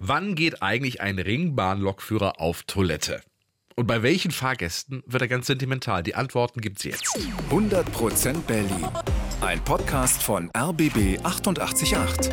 Wann geht eigentlich ein Ringbahnlokführer auf Toilette? Und bei welchen Fahrgästen wird er ganz sentimental? Die Antworten gibt's jetzt. 100% Berlin. Ein Podcast von RBB 888.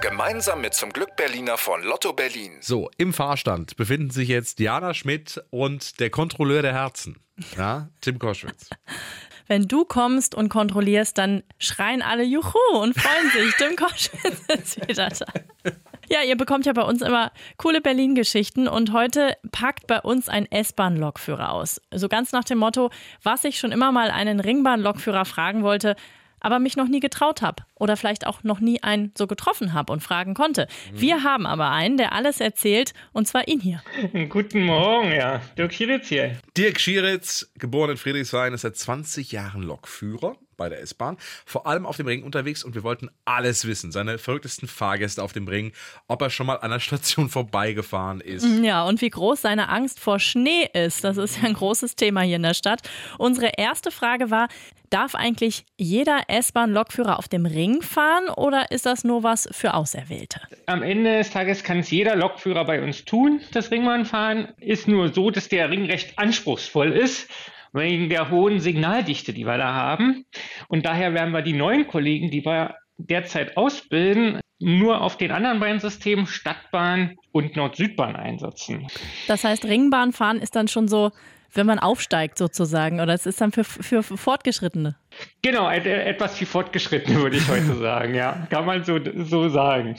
Gemeinsam mit zum Glück Berliner von Lotto Berlin. So, im Fahrstand befinden sich jetzt Diana Schmidt und der Kontrolleur der Herzen. Ja, Tim Koschwitz. Wenn du kommst und kontrollierst, dann schreien alle Juhu und freuen sich. Tim Koschwitz ist wieder da. Ja, ihr bekommt ja bei uns immer coole Berlin-Geschichten und heute packt bei uns ein S-Bahn-Lokführer aus. So ganz nach dem Motto, was ich schon immer mal einen Ringbahn-Lokführer fragen wollte, aber mich noch nie getraut habe oder vielleicht auch noch nie einen so getroffen habe und fragen konnte. Mhm. Wir haben aber einen, der alles erzählt und zwar ihn hier. Guten Morgen, ja. Dirk Schieritz hier. Dirk Schieritz, geboren in Friedrichshain, ist seit 20 Jahren Lokführer bei der S-Bahn, vor allem auf dem Ring unterwegs und wir wollten alles wissen. Seine verrücktesten Fahrgäste auf dem Ring, ob er schon mal an der Station vorbeigefahren ist. Ja, und wie groß seine Angst vor Schnee ist. Das ist ja ein großes Thema hier in der Stadt. Unsere erste Frage war, Darf eigentlich jeder S-Bahn-Lokführer auf dem Ring fahren oder ist das nur was für Auserwählte? Am Ende des Tages kann es jeder Lokführer bei uns tun, das Ringbahnfahren. Ist nur so, dass der Ring recht anspruchsvoll ist wegen der hohen Signaldichte, die wir da haben. Und daher werden wir die neuen Kollegen, die wir derzeit ausbilden, nur auf den anderen beiden Systemen Stadtbahn und Nord-Südbahn einsetzen. Das heißt, Ringbahnfahren ist dann schon so wenn man aufsteigt sozusagen. Oder es ist dann für, für Fortgeschrittene. Genau, etwas wie Fortgeschrittene würde ich heute sagen, ja. Kann man so, so sagen.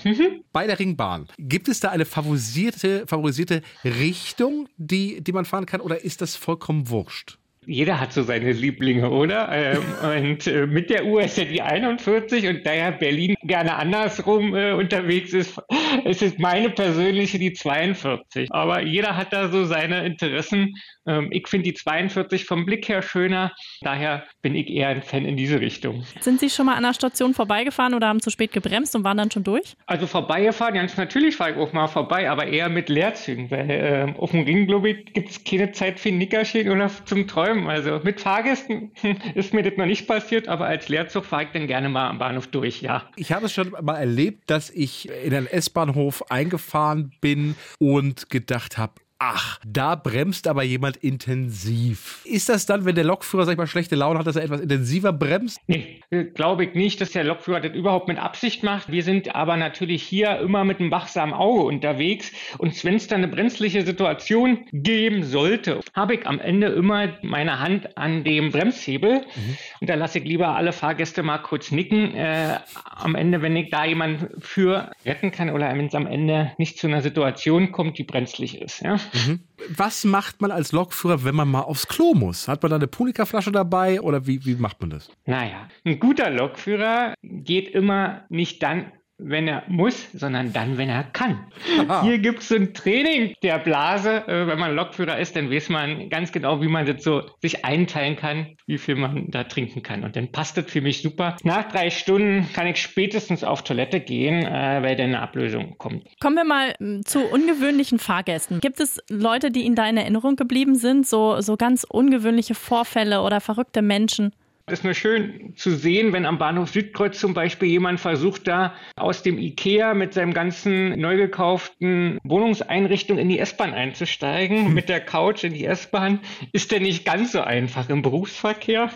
Bei der Ringbahn, gibt es da eine favorisierte, favorisierte Richtung, die, die man fahren kann, oder ist das vollkommen wurscht? Jeder hat so seine Lieblinge, oder? Ähm, und äh, mit der Uhr ist ja die 41 und da ja Berlin gerne andersrum äh, unterwegs ist, ist es meine persönliche die 42. Aber jeder hat da so seine Interessen. Ähm, ich finde die 42 vom Blick her schöner. Daher bin ich eher ein Fan in diese Richtung. Sind Sie schon mal an der Station vorbeigefahren oder haben zu spät gebremst und waren dann schon durch? Also vorbeigefahren, ganz natürlich fahre ich auch mal vorbei, aber eher mit Leerzügen, weil äh, auf dem Ring, glaube ich, gibt es keine Zeit für ein Nickerchen oder zum Träumen träumen. Also mit Fahrgästen ist mir das noch nicht passiert, aber als Leerzug fahre ich dann gerne mal am Bahnhof durch, ja. Ich habe es schon mal erlebt, dass ich in einen S-Bahnhof eingefahren bin und gedacht habe, ach, da bremst aber jemand intensiv. Ist das dann, wenn der Lokführer, sag ich mal, schlechte Laune hat, dass er etwas intensiver bremst? Nee, glaube ich nicht, dass der Lokführer das überhaupt mit Absicht macht. Wir sind aber natürlich hier immer mit einem wachsamen Auge unterwegs. Und wenn es dann eine brenzliche Situation geben sollte, habe ich am Ende immer meine Hand an dem Bremshebel. Mhm. Und da lasse ich lieber alle Fahrgäste mal kurz nicken. Äh, am Ende, wenn ich da jemanden für retten kann oder wenn es am Ende nicht zu einer Situation kommt, die brenzlig ist. Ja? Mhm. Was macht man als Lokführer, wenn man mal aufs Klo muss? Hat man da eine Punika-Flasche dabei oder wie, wie macht man das? Naja, ein guter Lokführer geht immer nicht dann wenn er muss, sondern dann, wenn er kann. Aha. Hier gibt es ein Training der Blase. Äh, wenn man Lokführer ist, dann weiß man ganz genau, wie man das so sich einteilen kann, wie viel man da trinken kann. Und dann passt das für mich super. Nach drei Stunden kann ich spätestens auf Toilette gehen, äh, weil dann eine Ablösung kommt. Kommen wir mal hm, zu ungewöhnlichen Fahrgästen. Gibt es Leute, die Ihnen da in Erinnerung geblieben sind? So, so ganz ungewöhnliche Vorfälle oder verrückte Menschen? Es ist nur schön zu sehen, wenn am Bahnhof Südkreuz zum Beispiel jemand versucht, da aus dem Ikea mit seinem ganzen neu gekauften Wohnungseinrichtung in die S-Bahn einzusteigen, hm. mit der Couch in die S-Bahn, ist der nicht ganz so einfach im Berufsverkehr.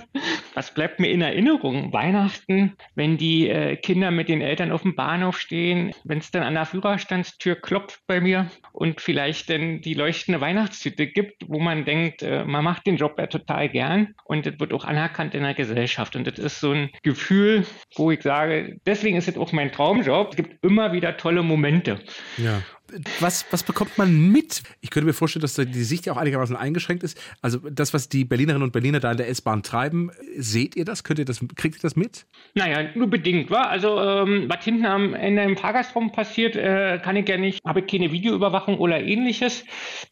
Was bleibt mir in Erinnerung? Weihnachten, wenn die äh, Kinder mit den Eltern auf dem Bahnhof stehen, wenn es dann an der Führerstandstür klopft bei mir und vielleicht dann die leuchtende Weihnachtstüte gibt, wo man denkt, äh, man macht den Job ja total gern und das wird auch anerkannt in der Gesellschaft. Und das ist so ein Gefühl, wo ich sage, deswegen ist es auch mein Traumjob. Es gibt immer wieder tolle Momente. Ja. Was, was bekommt man mit? Ich könnte mir vorstellen, dass die Sicht ja auch einigermaßen eingeschränkt ist. Also das, was die Berlinerinnen und Berliner da in der S-Bahn treiben, seht ihr das? Könnt ihr das, kriegt ihr das mit? Naja, nur bedingt, wa? Also ähm, was hinten am Ende im Fahrgastraum passiert, äh, kann ich ja nicht, habe ich keine Videoüberwachung oder ähnliches.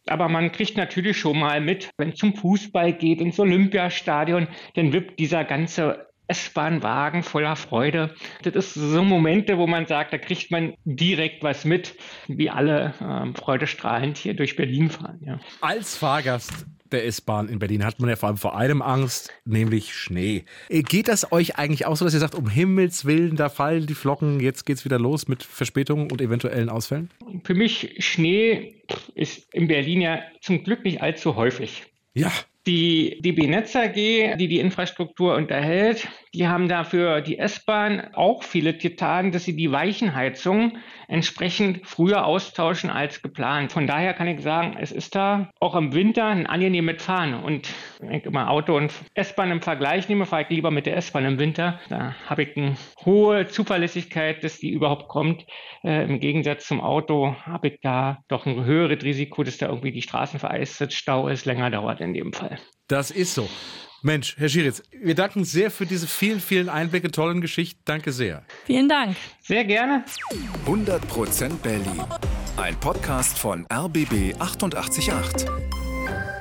Aber man kriegt natürlich schon mal mit, wenn es zum Fußball geht, ins Olympiastadion, dann wippt dieser ganze S-Bahn-Wagen voller Freude. Das ist so Momente, wo man sagt, da kriegt man direkt was mit, wie alle ähm, freudestrahlend hier durch Berlin fahren. Ja. Als Fahrgast der S-Bahn in Berlin hat man ja vor allem vor einem Angst, nämlich Schnee. Äh, geht das euch eigentlich auch so, dass ihr sagt, um Himmels Willen, da fallen die Flocken, jetzt geht's wieder los mit Verspätungen und eventuellen Ausfällen? Für mich Schnee ist in Berlin ja zum Glück nicht allzu häufig. Ja, die DB Netz AG, die die Infrastruktur unterhält, die haben dafür die S-Bahn auch viele getan, dass sie die Weichenheizung entsprechend früher austauschen als geplant. Von daher kann ich sagen, es ist da auch im Winter ein angenehmes Fahren. Und wenn ich immer Auto und S-Bahn im Vergleich nehme, fahre ich lieber mit der S-Bahn im Winter. Da habe ich eine hohe Zuverlässigkeit, dass die überhaupt kommt. Äh, Im Gegensatz zum Auto habe ich da doch ein höheres Risiko, dass da irgendwie die Straßen vereist sind, Stau ist, länger dauert in dem Fall. Das ist so. Mensch, Herr Schiritz, wir danken sehr für diese vielen, vielen Einblicke, tollen Geschichten. Danke sehr. Vielen Dank. Sehr gerne. 100% Berlin. Ein Podcast von RBB 888.